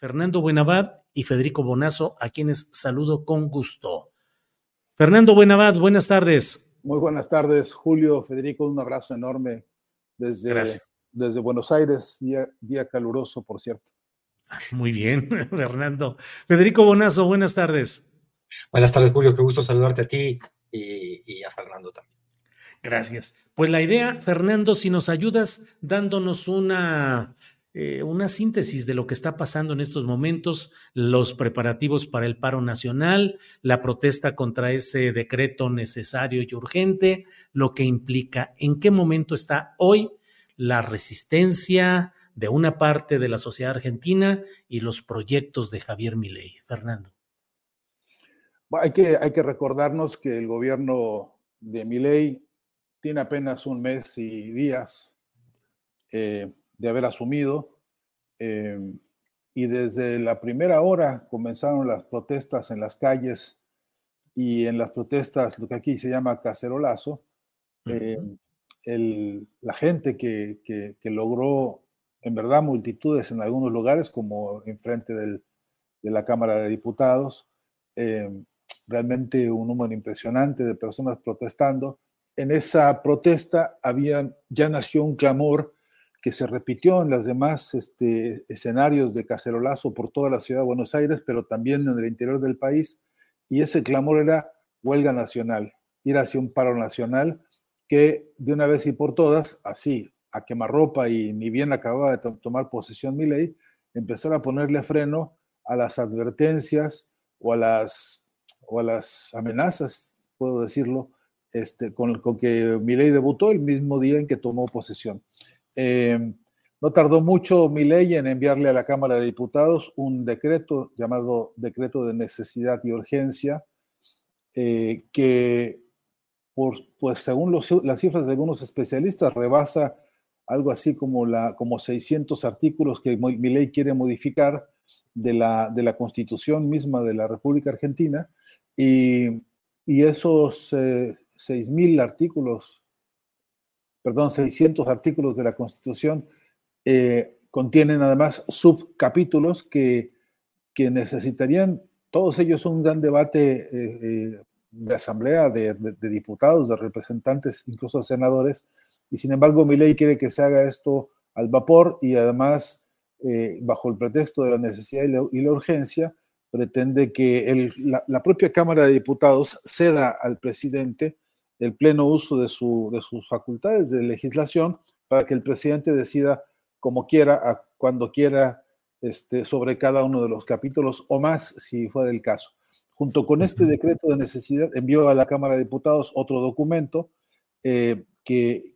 Fernando Buenabad y Federico Bonazo, a quienes saludo con gusto. Fernando Buenabad, buenas tardes. Muy buenas tardes, Julio, Federico, un abrazo enorme desde, desde Buenos Aires, día, día caluroso, por cierto. Muy bien, Fernando. Federico Bonazo, buenas tardes. Buenas tardes, Julio, qué gusto saludarte a ti y, y a Fernando también. Gracias. Pues la idea, Fernando, si nos ayudas dándonos una, eh, una síntesis de lo que está pasando en estos momentos, los preparativos para el paro nacional, la protesta contra ese decreto necesario y urgente, lo que implica, en qué momento está hoy la resistencia de una parte de la sociedad argentina y los proyectos de Javier Milei. Fernando. Hay que, hay que recordarnos que el gobierno de Milei tiene apenas un mes y días eh, de haber asumido. Eh, y desde la primera hora comenzaron las protestas en las calles y en las protestas, lo que aquí se llama cacerolazo, eh, la gente que, que, logró en verdad multitudes en algunos lugares, como enfrente del, de la Cámara de Diputados, realmente un número impresionante de personas protestando, en esa protesta había, ya nació un clamor que se repitió en los demás este, escenarios de cacerolazo por toda la ciudad de Buenos Aires, pero también en el interior del país, y ese clamor era huelga nacional, ir hacia un paro nacional que de una vez y por todas, así, a quemarropa y ni bien acababa de tomar posesión mi ley, empezar a ponerle freno a las advertencias o a las, o a las amenazas, puedo decirlo, este, con, con que Milei debutó el mismo día en que tomó posesión. Eh, no tardó mucho Milei en enviarle a la Cámara de Diputados un decreto llamado Decreto de Necesidad y Urgencia, eh, que, pues según las cifras de algunos especialistas, rebasa algo así como, la, como 600 artículos que Milei quiere modificar de la, de la Constitución misma de la República Argentina. Y, y esos eh, 6.000 artículos, perdón, 600 artículos de la Constitución eh, contienen además subcapítulos que, que necesitarían, todos ellos un gran debate eh, eh, de asamblea, de, diputados, de representantes, incluso senadores, y sin embargo mi ley quiere que se haga esto al vapor y además bajo el pretexto de la necesidad y la, urgencia, pretende que la, propia Cámara de Diputados ceda al presidente el pleno uso de, su, de sus facultades de legislación para que el presidente decida como quiera, cuando quiera, este, sobre cada uno de los capítulos o más, si fuera el caso. Junto con este decreto de necesidad, envió a la Cámara de Diputados otro documento eh, que,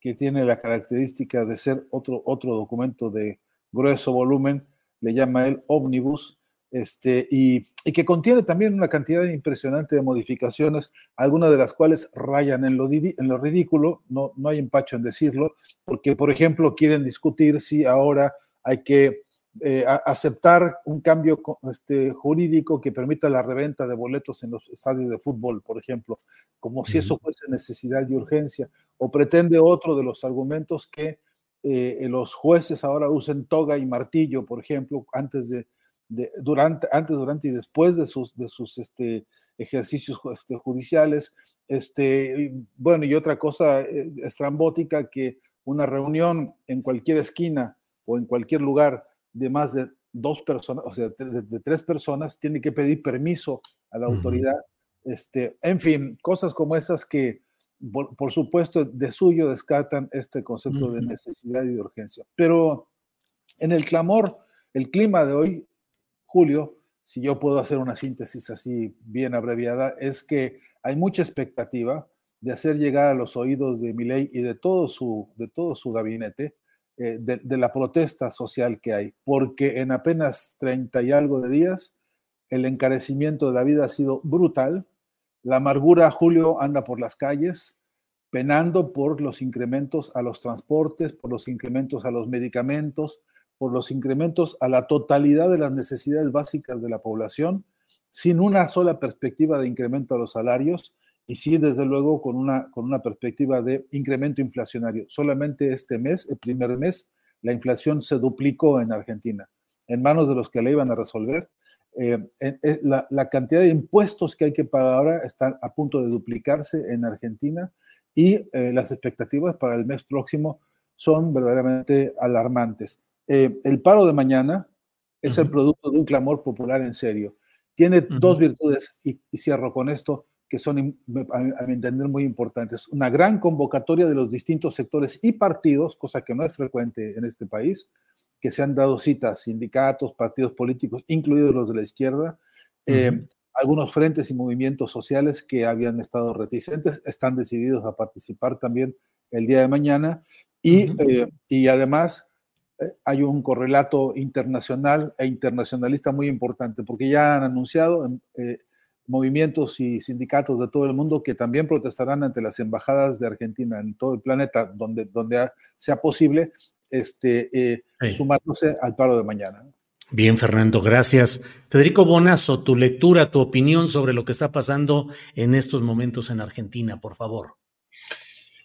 que tiene la característica de ser otro, otro documento de grueso volumen, le llama el ómnibus, este, y, que contiene también una cantidad impresionante de modificaciones, algunas de las cuales rayan en lo, en lo ridículo, no, no hay empacho en decirlo, porque, por ejemplo, quieren discutir si ahora hay que eh, aceptar un cambio este, jurídico que permita la reventa de boletos en los estadios de fútbol, por ejemplo, como si eso fuese necesidad y urgencia, o pretende otro de los argumentos que eh, los jueces ahora usen toga y martillo, por ejemplo, antes de durante, antes, durante y después de sus, de sus este, ejercicios este, judiciales. Este, bueno, y otra cosa eh, estrambótica, que una reunión en cualquier esquina o en cualquier lugar de más de dos personas, o sea, de, tres personas, tiene que pedir permiso a la autoridad. Este, en fin, cosas como esas que, por, supuesto, de suyo descartan este concepto de necesidad y de urgencia. Pero en el clamor, el clima de hoy, Julio, si yo puedo hacer una síntesis así bien abreviada, es que hay mucha expectativa de hacer llegar a los oídos de Milei y de todo su, de todo su gabinete eh, de, la protesta social que hay, porque en apenas 30 y algo de días el encarecimiento de la vida ha sido brutal, la amargura, Julio, anda por las calles penando por los incrementos a los transportes, por los incrementos a los medicamentos, por los incrementos a la totalidad de las necesidades básicas de la población, sin una sola perspectiva de incremento a los salarios y sí, desde luego, con una, con una perspectiva de incremento inflacionario. Solamente este mes, el primer mes, la inflación se duplicó en Argentina, en manos de los que la iban a resolver. Eh, la, la, cantidad de impuestos que hay que pagar ahora están a punto de duplicarse en Argentina y eh, las expectativas para el mes próximo son verdaderamente alarmantes. Eh, el paro de mañana es el producto de un clamor popular en serio. Tiene dos virtudes, y, cierro con esto, que son, a, mi entender, muy importantes. Una gran convocatoria de los distintos sectores y partidos, cosa que no es frecuente en este país, que se han dado citas, sindicatos, partidos políticos, incluidos los de la izquierda, eh, algunos frentes y movimientos sociales que habían estado reticentes, están decididos a participar también el día de mañana, y, eh, y además hay un correlato internacional e internacionalista muy importante, porque ya han anunciado eh, movimientos y sindicatos de todo el mundo que también protestarán ante las embajadas de Argentina en todo el planeta, donde, donde sea posible, este, eh, sumándose al paro de mañana. Bien, Fernando, gracias. Federico Bonazo, tu lectura, tu opinión sobre lo que está pasando en estos momentos en Argentina, por favor.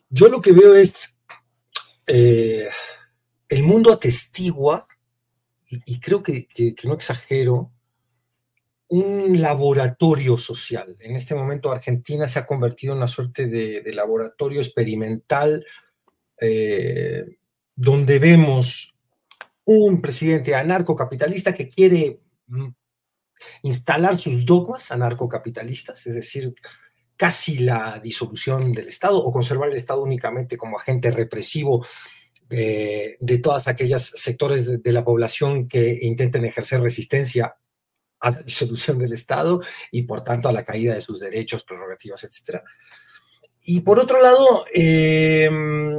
Yo lo que veo es eh, el mundo atestigua, y, creo que, no exagero, un laboratorio social. En este momento Argentina se ha convertido en una suerte de, laboratorio experimental eh, donde vemos un presidente anarcocapitalista que quiere mm, instalar sus dogmas anarcocapitalistas, es decir, casi la disolución del Estado o conservar el Estado únicamente como agente represivo de, todas aquellas sectores de, la población que intenten ejercer resistencia a la disolución del Estado y por tanto a la caída de sus derechos, prerrogativas, etc. Y por otro lado, em,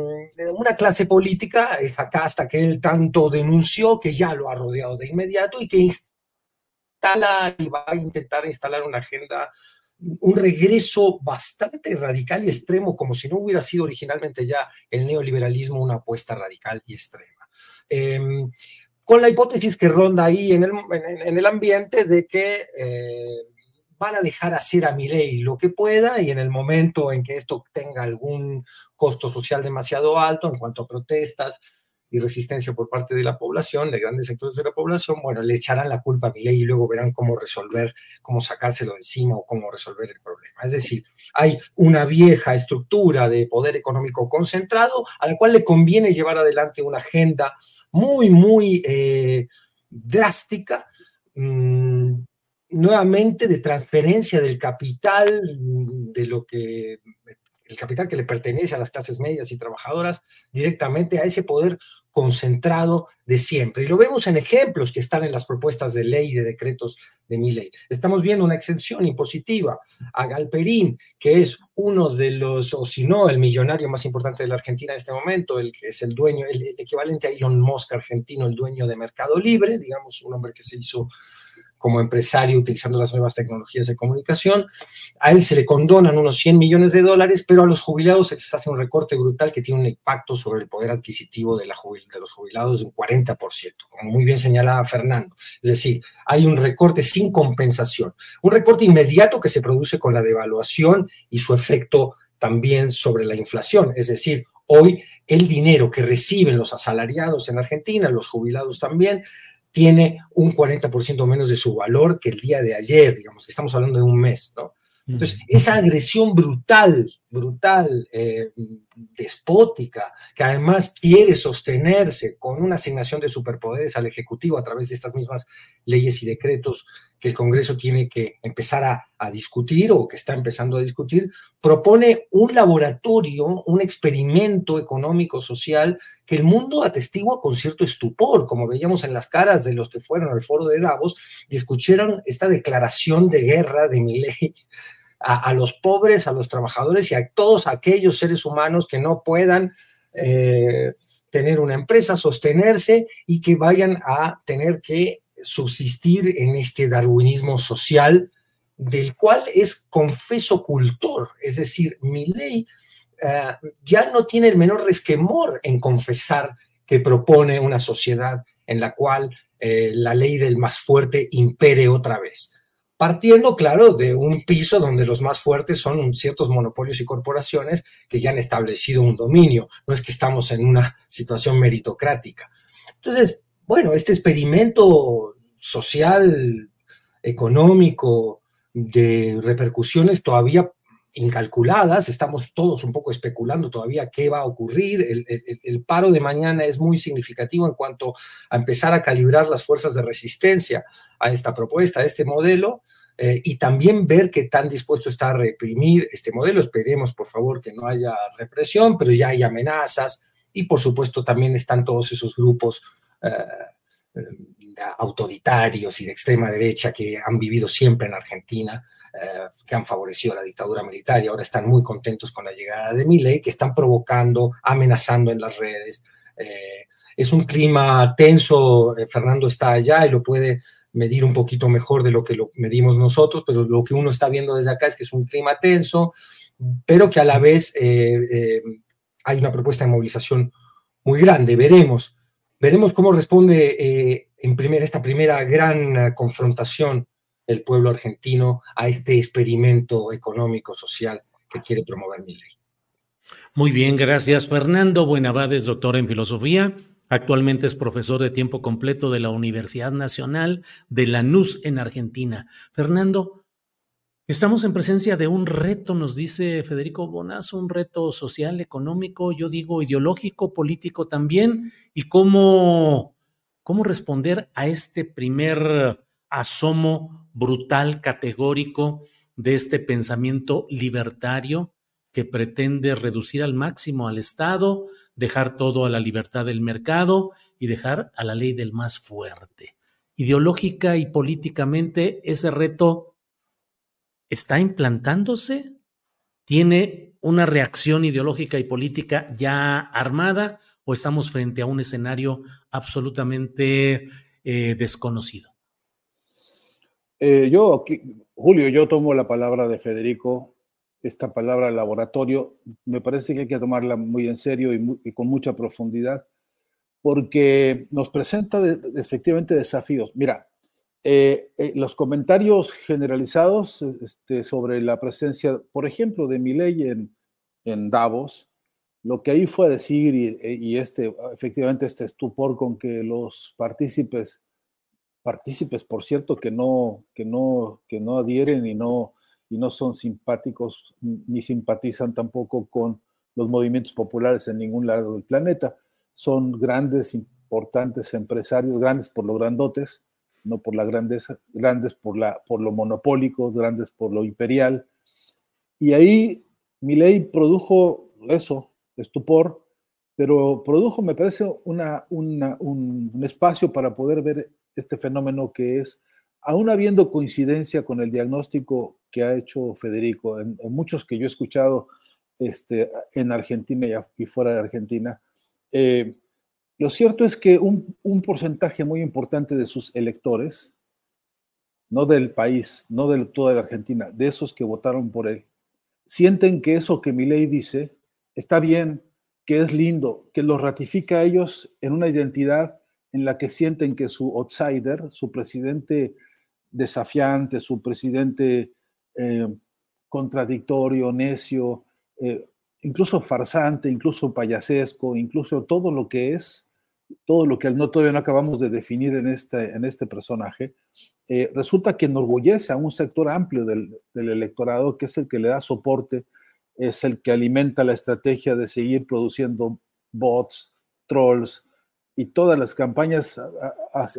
una clase política, esa casta que él tanto denunció, que ya lo ha rodeado de inmediato y que instala y va a intentar instalar una agenda un regreso bastante radical y extremo, como si no hubiera sido originalmente ya el neoliberalismo una apuesta radical y extrema. Em, con la hipótesis que ronda ahí en el, en, el ambiente de que eh, van a dejar hacer a mi ley lo que pueda y en el momento en que esto tenga algún costo social demasiado alto en cuanto a protestas, y resistencia por parte de la población, de grandes sectores de la población, bueno, le echarán la culpa a mi ley y luego verán cómo resolver, cómo sacárselo encima o cómo resolver el problema. Es decir, hay una vieja estructura de poder económico concentrado a la cual le conviene llevar adelante una agenda muy, muy eh, drástica. Mm, nuevamente de transferencia del capital, de lo que el capital que le pertenece a las clases medias y trabajadoras directamente a ese poder concentrado de siempre. Y lo vemos en ejemplos que están en las propuestas de ley y de decretos de mi ley. Estamos viendo una exención impositiva a Galperín, que es uno de los, o si no, el millonario más importante de la Argentina en este momento, el que es el dueño, el, el equivalente a Elon Musk argentino, el dueño de Mercado Libre, digamos, un hombre que se hizo como empresario utilizando las nuevas tecnologías de comunicación. A él se le condonan unos 100 millones de dólares, pero a los jubilados se les hace un recorte brutal que tiene un impacto sobre el poder adquisitivo de, de los jubilados de un 40%, como muy bien señalaba Fernando. Es decir, hay un recorte sin compensación, un recorte inmediato que se produce con la devaluación y su efecto también sobre la inflación. Es decir, hoy el dinero que reciben los asalariados en Argentina, los jubilados también, tiene un 40% menos de su valor que el día de ayer, digamos que estamos hablando de un mes, ¿no? Entonces, esa agresión brutal, brutal, eh, despótica, que además quiere sostenerse con una asignación de superpoderes al Ejecutivo a través de estas mismas leyes y decretos que el Congreso tiene que empezar a, discutir o que está empezando a discutir, propone un laboratorio, un experimento económico, social, que el mundo atestigua con cierto estupor, como veíamos en las caras de los que fueron al foro de Davos y escucharon esta declaración de guerra de Milei a, los pobres, a los trabajadores y a todos aquellos seres humanos que no puedan eh, tener una empresa, sostenerse y que vayan a tener que subsistir en este darwinismo social del cual es confeso cultor, es decir, mi ley eh, ya no tiene el menor resquemor en confesar que propone una sociedad en la cual eh, la ley del más fuerte impere otra vez partiendo, claro, de un piso donde los más fuertes son ciertos monopolios y corporaciones que ya han establecido un dominio. No es que estamos en una situación meritocrática. Entonces, bueno, este experimento social, económico, de repercusiones todavía incalculadas, estamos todos un poco especulando todavía qué va a ocurrir. El, paro de mañana es muy significativo en cuanto a empezar a calibrar las fuerzas de resistencia a esta propuesta, a este modelo, eh, y también ver qué tan dispuesto está a reprimir este modelo. Esperemos, por favor, que no haya represión, pero ya hay amenazas y, por supuesto, también están todos esos grupos. Eh, eh, autoritarios y de extrema derecha que han vivido siempre en Argentina, que han favorecido la dictadura militar y ahora están muy contentos con la llegada de Milei, que están provocando, amenazando en las redes. Eh, es un clima tenso, eh, Fernando está allá y lo puede medir un poquito mejor de lo que lo medimos nosotros, pero lo que uno está viendo desde acá es que es un clima tenso, pero que a la vez hay una propuesta de movilización muy grande. Veremos, veremos cómo responde en primera, esta primera gran confrontación el pueblo argentino a este experimento económico, social que quiere promover mi ley. Muy bien, gracias Fernando. Buenavades, doctor en filosofía. Actualmente es profesor de tiempo completo de la Universidad Nacional de Lanús en Argentina. Fernando, estamos en presencia de un reto, nos dice Federico Bonazo, un reto social, económico, yo digo ideológico, político también, y cómo, cómo responder a este primer asomo brutal, categórico de este pensamiento libertario que pretende reducir al máximo al Estado, dejar todo a la libertad del mercado y dejar a la ley del más fuerte. Ideológica y políticamente, ese reto está implantándose, tiene una reacción ideológica y política ya armada o estamos frente a un escenario absolutamente eh, desconocido. Eh, yo, Julio, yo tomo la palabra de Federico, esta palabra laboratorio, me parece que hay que tomarla muy en serio y, con mucha profundidad, porque nos presenta efectivamente desafíos. Mira, eh, eh, los comentarios generalizados este, sobre la presencia, por ejemplo, de Milei en, en Davos, lo que ahí fue a decir y, y, este, efectivamente este estupor con que los partícipes partícipes, por cierto, que no, que no, que no adhieren y no, y no son simpáticos ni simpatizan tampoco con los movimientos populares en ningún lado del planeta. Son grandes, importantes empresarios, grandes por lo grandotes, no por la grandeza, grandes por, la, por lo monopólico, grandes por lo imperial. Y ahí mi ley produjo eso, estupor, pero produjo, me parece, una, un, un, espacio para poder ver este fenómeno que es, aún habiendo coincidencia con el diagnóstico que ha hecho Federico, en, muchos que yo he escuchado este, en Argentina y, fuera de Argentina, eh, lo cierto es que un, un, porcentaje muy importante de sus electores, no del país, no de toda la Argentina, de esos que votaron por él, sienten que eso que mi ley dice está bien, que es lindo, que los ratifica a ellos en una identidad en la que sienten que su outsider, su presidente desafiante, su presidente eh, contradictorio, necio, eh, incluso farsante, incluso payasesco, incluso todo lo que es, todo lo que no, todavía no acabamos de definir en este, en este personaje, eh, resulta que enorgullece a un sector amplio del, del, electorado, que es el que le da soporte, es el que alimenta la estrategia de seguir produciendo bots, trolls, y todas las campañas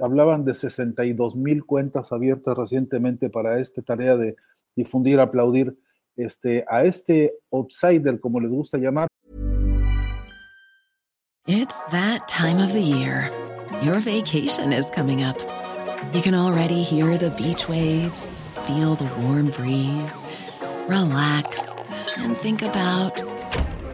hablaban de 62 mil cuentas abiertas recientemente para esta tarea de difundir, aplaudir este, a este outsider, como les gusta llamar. It's that time of the year. Your vacation is coming up. You can already hear the beach waves, feel the warm breeze, relax and think about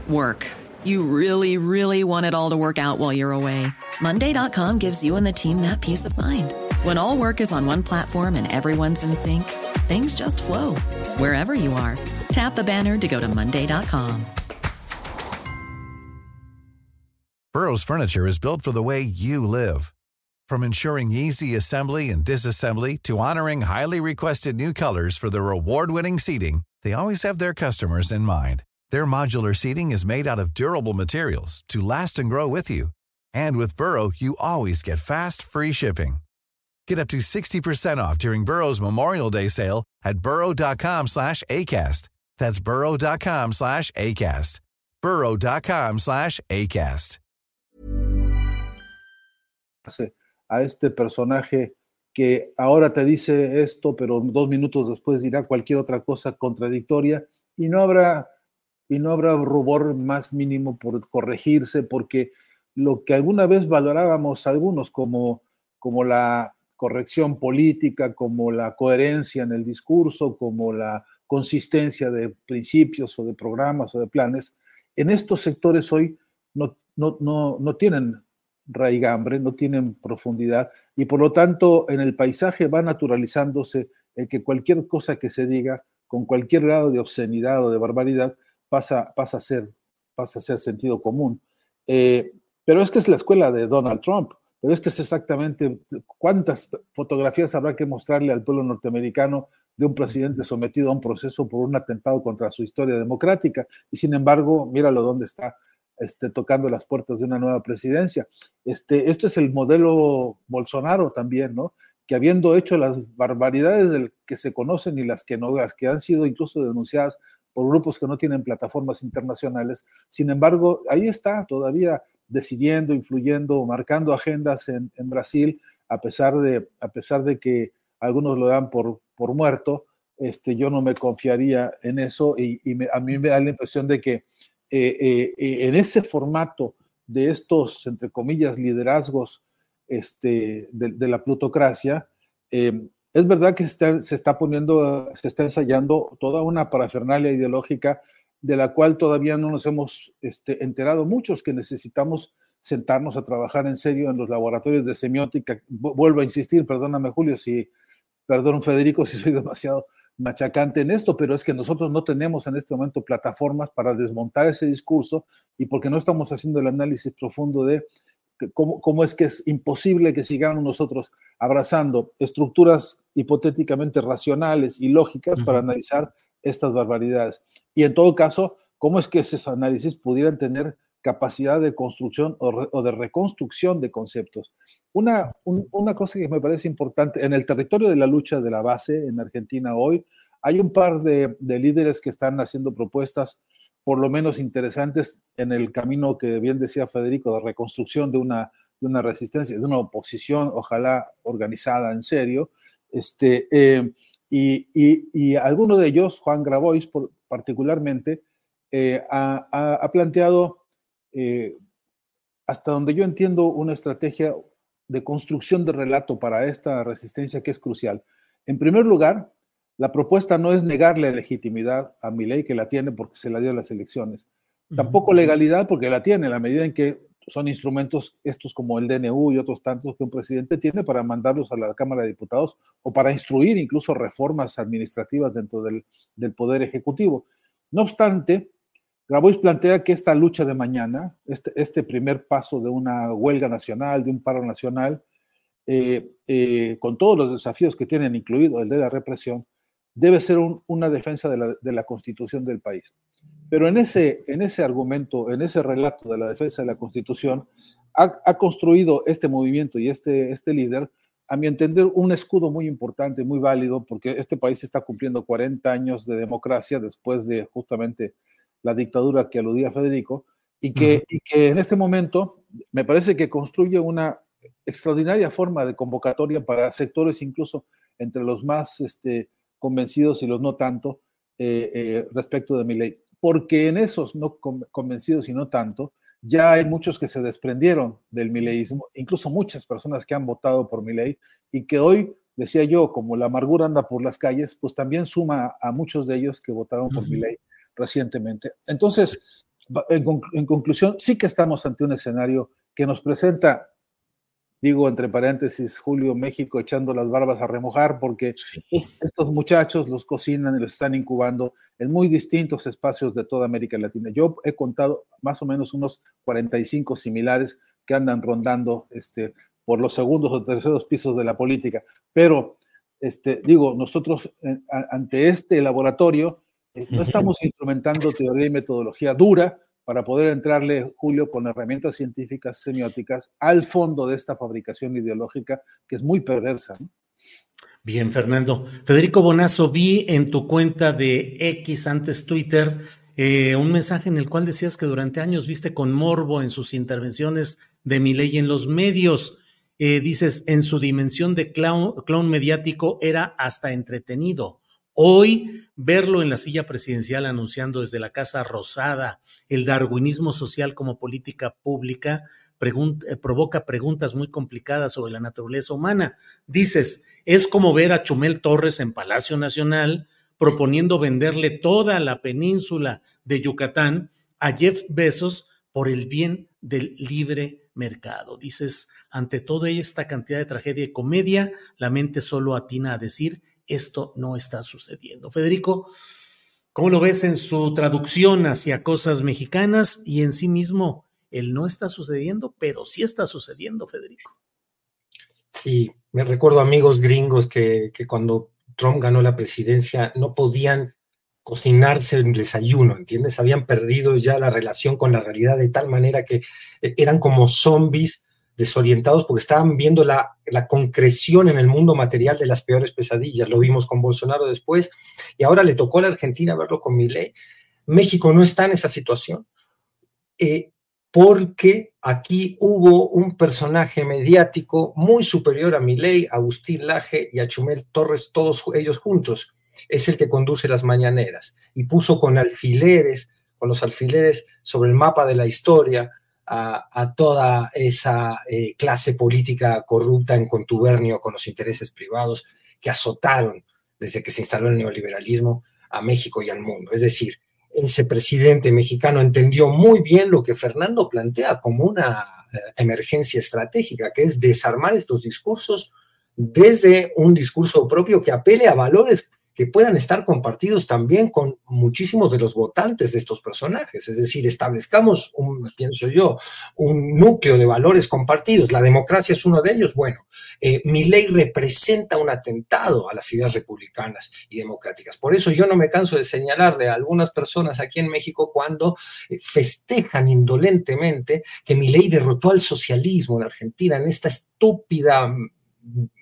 work. You really, really want it all to work out while you're away. Monday.com gives you and the team that peace of mind. When all work is on one platform and everyone's in sync, things just flow wherever you are. Tap the banner to go to Monday.com. Burrow's Furniture is built for the way you live. From ensuring easy assembly and disassembly to honoring highly requested new colors for their award winning seating, they always have their customers in mind. Their modular seating is made out of durable materials to last and grow with you. And with Burrow, you always get fast, free shipping. Get up to 60% off during Burrow's Memorial Day sale at burrow.com slash ACAST. That's burrow.com slash ACAST. burrow.com slash ACAST. A este personaje que ahora te dice esto, pero dos minutos después dirá cualquier otra cosa contradictoria y no habrá, y no habrá rubor más mínimo por corregirse porque lo que alguna vez valorábamos algunos como, como la corrección política, como la coherencia en el discurso, como la consistencia de principios o de programas o de planes, en estos sectores hoy no, no, no, no tienen raigambre, no tienen profundidad y por lo tanto en el paisaje va naturalizándose el que cualquier cosa que se diga con cualquier grado de obscenidad o de barbaridad pasa, pasa, a, ser, pasa a ser sentido común. Eh, pero es que es la escuela de Donald Trump, pero es que es exactamente cuántas fotografías habrá que mostrarle al pueblo norteamericano de un presidente sometido a un proceso por un atentado contra su historia democrática. Y sin embargo, míralo dónde está este, tocando las puertas de una nueva presidencia. Este, este es el modelo Bolsonaro también, ¿no? Que habiendo hecho las barbaridades del que se conocen y las que no, las que han sido incluso denunciadas por grupos que no tienen plataformas internacionales, sin embargo, ahí está todavía decidiendo, influyendo, marcando agendas en, Brasil, a pesar, de, a pesar de que algunos lo dan por, por muerto, este, yo no me confiaría en eso y, a mí me da la impresión de que eh, eh, eh, en ese formato de estos, entre comillas, liderazgos este, de, la plutocracia, es verdad que se está, poniendo, se está ensayando toda una parafernalia ideológica de la cual todavía no nos hemos este, enterado muchos, que necesitamos sentarnos a trabajar en serio en los laboratorios de semiótica. Vuelvo a insistir, perdóname Julio, si, perdón Federico, si soy demasiado machacante en esto, pero es que nosotros no tenemos en este momento plataformas para desmontar ese discurso y porque no estamos haciendo el análisis profundo de cómo, cómo es que es imposible que sigamos nosotros abrazando estructuras hipotéticamente racionales y lógicas para analizar estas barbaridades. Y en todo caso, cómo es que esos análisis pudieran tener capacidad de construcción o, de reconstrucción de conceptos. Una, una cosa que me parece importante, en el territorio de la lucha de la base en Argentina hoy, hay un par de, de líderes que están haciendo propuestas por lo menos interesantes en el camino que bien decía Federico de reconstrucción de una, de una resistencia, de una oposición, ojalá organizada en serio. Este, eh, y, y, y, alguno de ellos, Juan Grabois particularmente, eh, ha, ha, planteado, eh, hasta donde yo entiendo, una estrategia de construcción de relato para esta resistencia que es crucial. En primer lugar, la propuesta no es negarle legitimidad a mi ley, que la tiene porque se la dio a las elecciones. Tampoco legalidad, porque la tiene, a la medida en que son instrumentos estos como el DNU y otros tantos que un presidente tiene para mandarlos a la Cámara de Diputados o para instruir incluso reformas administrativas dentro del, Poder Ejecutivo. No obstante, Grabois plantea que esta lucha de mañana, este, este primer paso de una huelga nacional, de un paro nacional, eh, eh, con todos los desafíos que tienen, incluido el de la represión, debe ser una defensa de la, constitución del país. Pero en ese, en ese argumento, en ese relato de la defensa de la constitución, ha, construido este movimiento y este, este líder, a mi entender, un escudo muy importante, muy válido, porque este país está cumpliendo 40 años de democracia después de justamente la dictadura que aludía Federico, y que, y que en este momento me parece que construye una extraordinaria forma de convocatoria para sectores incluso entre los más este, convencidos y los no tanto eh, eh, respecto de mi ley. Porque en esos no convencidos y no tanto, ya hay muchos que se desprendieron del mileísmo, incluso muchas personas que han votado por mi ley y que hoy, decía yo, como la amargura anda por las calles, pues también suma a muchos de ellos que votaron por mi ley recientemente. Entonces, en, conclusión, sí que estamos ante un escenario que nos presenta digo entre paréntesis, Julio, México echando las barbas a remojar, porque estos muchachos los cocinan y los están incubando en muy distintos espacios de toda América Latina. Yo he contado más o menos unos 45 similares que andan rondando este, por los segundos o terceros pisos de la política, pero este, digo, nosotros ante este laboratorio eh, no estamos instrumentando teoría y metodología dura, para poder entrarle, Julio, con herramientas científicas semióticas al fondo de esta fabricación ideológica que es muy perversa. Bien, Fernando. Federico Bonazo, vi en tu cuenta de X antes Twitter eh, un mensaje en el cual decías que durante años viste con morbo en sus intervenciones de mi ley en los medios. Eh, dices, en su dimensión de clown mediático era hasta entretenido. Hoy verlo en la silla presidencial anunciando desde la Casa Rosada el darwinismo social como política pública eh, provoca preguntas muy complicadas sobre la naturaleza humana. Dices, es como ver a Chumel Torres en Palacio Nacional proponiendo venderle toda la península de Yucatán a Jeff Bezos por el bien del libre mercado. Dices, ante toda esta cantidad de tragedia y comedia, la mente solo atina a decir esto no está sucediendo. Federico, ¿cómo lo ves en su traducción hacia cosas mexicanas y en sí mismo? El no está sucediendo, pero sí está sucediendo, Federico. Sí, me recuerdo amigos gringos que, que cuando Trump ganó la presidencia no podían cocinarse el desayuno, ¿entiendes? Habían perdido ya la relación con la realidad de tal manera que eh, eran como zombies desorientados porque estaban viendo la, concreción en el mundo material de las peores pesadillas. Lo vimos con Bolsonaro después y ahora le tocó a la Argentina verlo con Milei. México no está en esa situación eh, porque aquí hubo un personaje mediático muy superior a Milei, a Agustín Laje y a Chumel Torres, todos ellos juntos. Es el que conduce las mañaneras y puso con alfileres, con los alfileres sobre el mapa de la historia, a, toda esa eh, clase política corrupta en contubernio con los intereses privados que azotaron desde que se instaló el neoliberalismo a México y al mundo. Es decir, ese presidente mexicano entendió muy bien lo que Fernando plantea como una eh, emergencia estratégica, que es desarmar estos discursos desde un discurso propio que apele a valores que puedan estar compartidos también con muchísimos de los votantes de estos personajes. Es decir, establezcamos, un, pienso yo, un núcleo de valores compartidos. La democracia es uno de ellos. Bueno, eh, mi ley representa un atentado a las ideas republicanas y democráticas. Por eso yo no me canso de señalarle a algunas personas aquí en México cuando eh, festejan indolentemente que mi ley derrotó al socialismo en Argentina en esta estúpida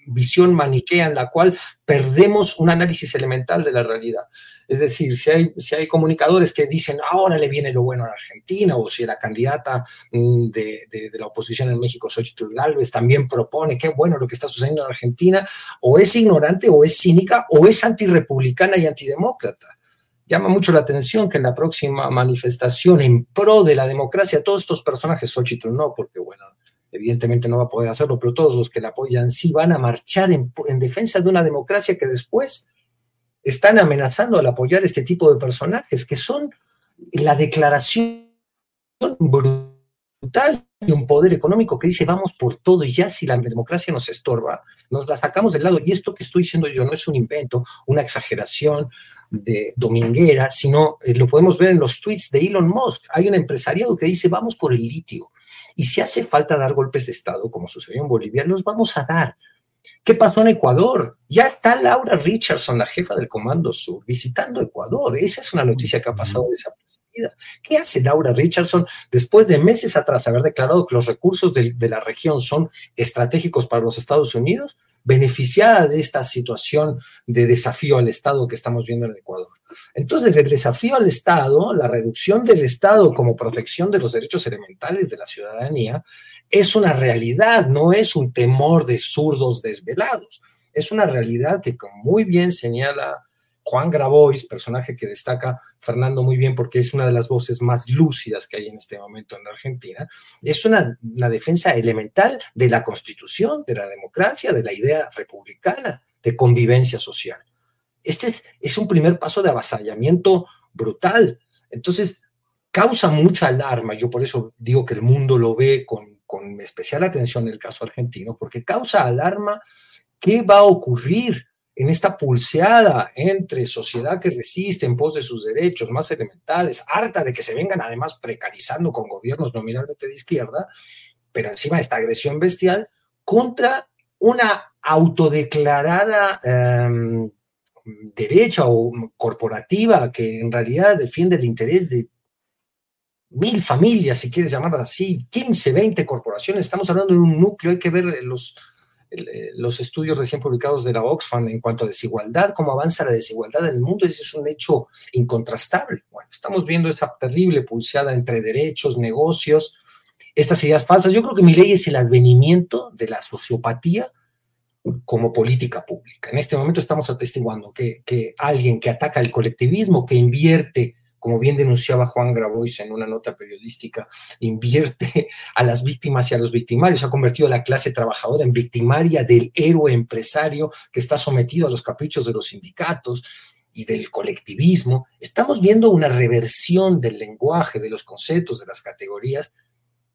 visión maniquea en la cual perdemos un análisis elemental de la realidad. Es decir, si hay, si hay comunicadores que dicen ahora le viene lo bueno a Argentina, o si la candidata mm, de, de, la oposición en México, Xochitl Gálvez, también propone qué bueno lo que está sucediendo en Argentina, o es ignorante, o es cínica, o es antirepublicana y antidemócrata llama mucho la atención que en la próxima manifestación en pro de la democracia, todos estos personajes, Xochitl no, porque bueno, evidentemente no va a poder hacerlo, pero todos los que la apoyan sí van a marchar en, defensa de una democracia que después están amenazando al apoyar este tipo de personajes, que son la declaración brutal de un poder económico que dice vamos por todo y ya si la democracia nos estorba, nos la sacamos del lado. Y esto que estoy diciendo yo no es un invento, una exageración de dominguera, sino eh, lo podemos ver en los tweets de Elon Musk. Hay un empresariado que dice vamos por el litio y si hace falta dar golpes de Estado, como sucedió en Bolivia, los vamos a dar. ¿Qué pasó en Ecuador? Ya está Laura Richardson, la jefa del Comando Sur, visitando Ecuador. Esa es una noticia que ha pasado vida. ¿Qué hace Laura Richardson después de meses atrás haber declarado que los recursos de, de la región son estratégicos para los Estados Unidos? Beneficiada de esta situación de desafío al Estado que estamos viendo en Ecuador. Entonces, el desafío al Estado, la reducción del Estado como protección de los derechos elementales de la ciudadanía, es una realidad, no es un temor de zurdos desvelados. Es una realidad que, como muy bien señala Juan Grabois, personaje que destaca Fernando muy bien porque es una de las voces más lúcidas que hay en este momento en Argentina, es una, defensa elemental de la constitución, de la democracia, de la idea republicana de convivencia social. Este es, un primer paso de avasallamiento brutal. Entonces, causa mucha alarma. Yo por eso digo que el mundo lo ve con, con especial atención en el caso argentino, porque causa alarma qué va a ocurrir en esta pulseada entre sociedad que resiste en pos de sus derechos más elementales, harta de que se vengan además precarizando con gobiernos nominalmente de izquierda, pero encima de esta agresión bestial, contra una autodeclarada em, derecha o corporativa que en realidad defiende el interés de mil familias, si quieres llamarlas así, 15, 20 corporaciones, estamos hablando de un núcleo, hay que ver los los estudios recién publicados de la Oxfam en cuanto a desigualdad, cómo avanza la desigualdad en el mundo, ese es un hecho incontrastable. Bueno, estamos viendo esa terrible pulseada entre derechos, negocios, estas ideas falsas. Yo creo que mi ley es el advenimiento de la sociopatía como política pública. En este momento estamos atestiguando que, que alguien que ataca el colectivismo, que invierte como bien denunciaba Juan Grabois en una nota periodística, invierte a las víctimas y a los victimarios, ha convertido a la clase trabajadora en victimaria del héroe empresario que está sometido a los caprichos de los sindicatos y del colectivismo. Estamos viendo una reversión del lenguaje, de los conceptos, de las categorías,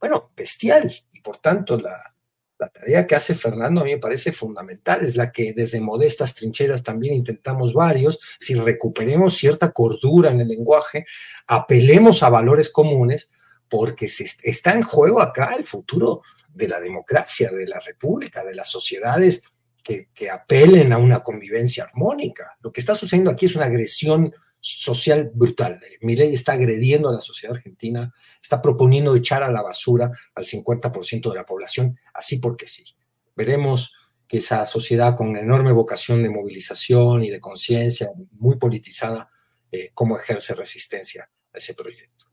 bueno, bestial, y por tanto la, la tarea que hace Fernando a mí me parece fundamental, es la que desde modestas trincheras también intentamos varios, si recuperemos cierta cordura en el lenguaje, apelemos a valores comunes, porque se está en juego acá el futuro de la democracia, de la república, de las sociedades que, que apelen a una convivencia armónica. Lo que está sucediendo aquí es una agresión social brutal. Milei está agrediendo a la sociedad argentina, está proponiendo echar a la basura al 50% de la población, así porque sí. Veremos que esa sociedad con enorme vocación de movilización y de conciencia, muy politizada, eh, cómo ejerce resistencia a ese proyecto.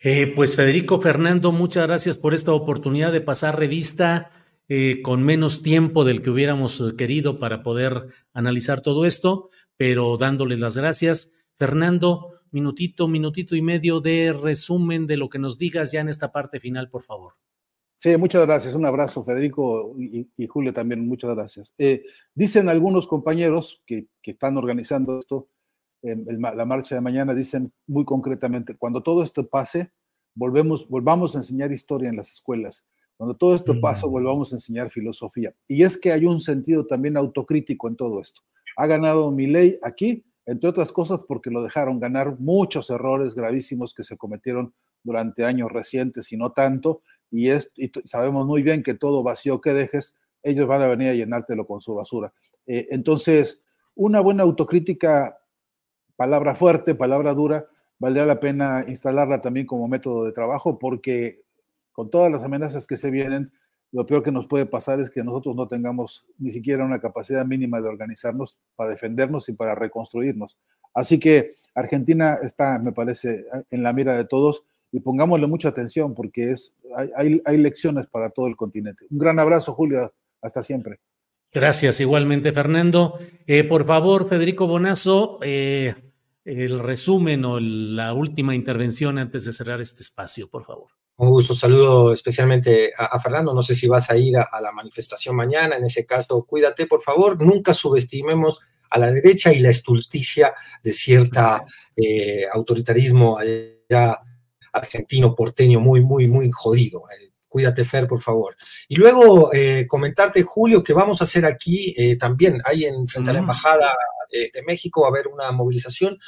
Eh, pues Federico Fernando, muchas gracias por esta oportunidad de pasar revista eh, con menos tiempo del que hubiéramos querido para poder analizar todo esto pero dándoles las gracias. Fernando, minutito, minutito y medio de resumen de lo que nos digas ya en esta parte final, por favor. Sí, muchas gracias. Un abrazo, Federico y, Julio también, muchas gracias. Eh, dicen algunos compañeros que, están organizando esto, la marcha de mañana, dicen muy concretamente, cuando todo esto pase, volvemos, volvamos a enseñar historia en las escuelas. Cuando todo esto pase, volvamos a enseñar filosofía. Y es que hay un sentido también autocrítico en todo esto. Ha ganado mi ley aquí, entre otras cosas porque lo dejaron ganar muchos errores gravísimos que se cometieron durante años recientes y no tanto, y, es, sabemos muy bien que todo vacío que dejes, ellos van a venir a llenártelo con su basura. Eh, entonces, una buena autocrítica, palabra fuerte, palabra dura, valdría la pena instalarla también como método de trabajo porque con todas las amenazas que se vienen, lo peor que nos puede pasar es que nosotros no tengamos ni siquiera una capacidad mínima de organizarnos para defendernos y para reconstruirnos. Así que Argentina está, me parece, en la mira de todos y pongámosle mucha atención porque es, hay, hay, lecciones para todo el continente. Un gran abrazo, Julio. Hasta siempre. Gracias, igualmente, Fernando. Eh, por favor, Federico Bonazo, eh, el resumen o la última intervención antes de cerrar este espacio, por favor. Un gusto, saludo especialmente a, Fernando. No sé si vas a ir a, la manifestación mañana. En ese caso, cuídate, por favor. Nunca subestimemos a la derecha y la estulticia de cierta eh, autoritarismo allá argentino, porteño, muy, muy, muy jodido. Eh, cuídate, Fer, por favor. Y luego eh, comentarte, Julio, que vamos a hacer aquí también, hay en frente a la embajada eh, de México va a haber una movilización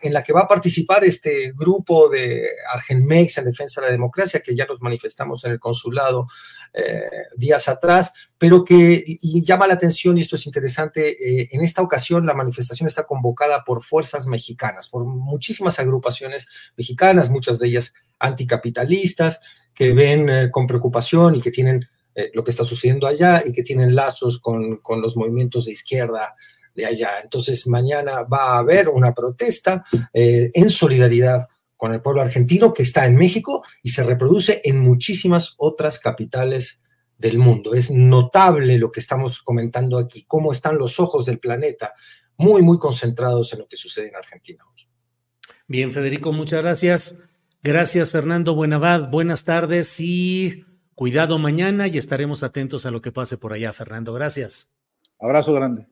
en la que va a participar este grupo de Argenmex en defensa de la democracia, que ya nos manifestamos en el consulado eh, días atrás, pero que llama la atención, y esto es interesante, eh, en esta ocasión la manifestación está convocada por fuerzas mexicanas, por muchísimas agrupaciones mexicanas, muchas de ellas anticapitalistas, que ven con preocupación y que tienen eh, lo que está sucediendo allá y que tienen lazos con, con, los movimientos de izquierda de allá. Entonces, mañana va a haber una protesta eh, en solidaridad con el pueblo argentino que está en México y se reproduce en muchísimas otras capitales del mundo. Es notable lo que estamos comentando aquí, cómo están los ojos del planeta muy, muy concentrados en lo que sucede en Argentina hoy. Bien, Federico, muchas gracias. Gracias, Fernando Buenavad. Buenas tardes y Cuidado mañana y estaremos atentos a lo que pase por allá, Fernando. Gracias. Abrazo grande.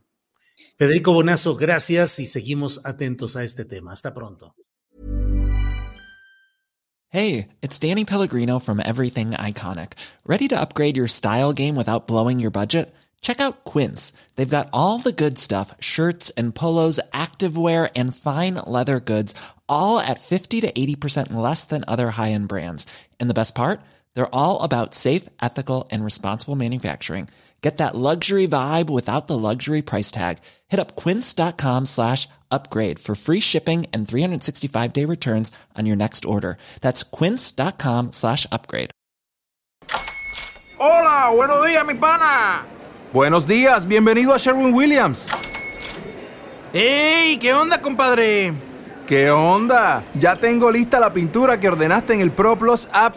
Federico Bonazo, gracias y seguimos atentos a este tema. Hasta pronto. Hey, it's Danny Pellegrino from Everything Iconic. ¿Ready to upgrade your style game without blowing your budget? Check out Quince. They've got all the good stuff shirts and polos, activewear, and fine leather goods, all at 50 to 80% less than other high end brands. And the best part? They're all about safe, ethical, and responsible manufacturing. Get that luxury vibe without the luxury price tag. Hit up quince.com slash upgrade for free shipping and 365 day returns on your next order. That's quince.com slash upgrade. Hola, buenos días, mi pana. Buenos días, bienvenido a Sherwin Williams. ¡Ey! ¿Qué onda, compadre? ¿Qué onda? Ya tengo lista la pintura que ordenaste en el ProPlus app.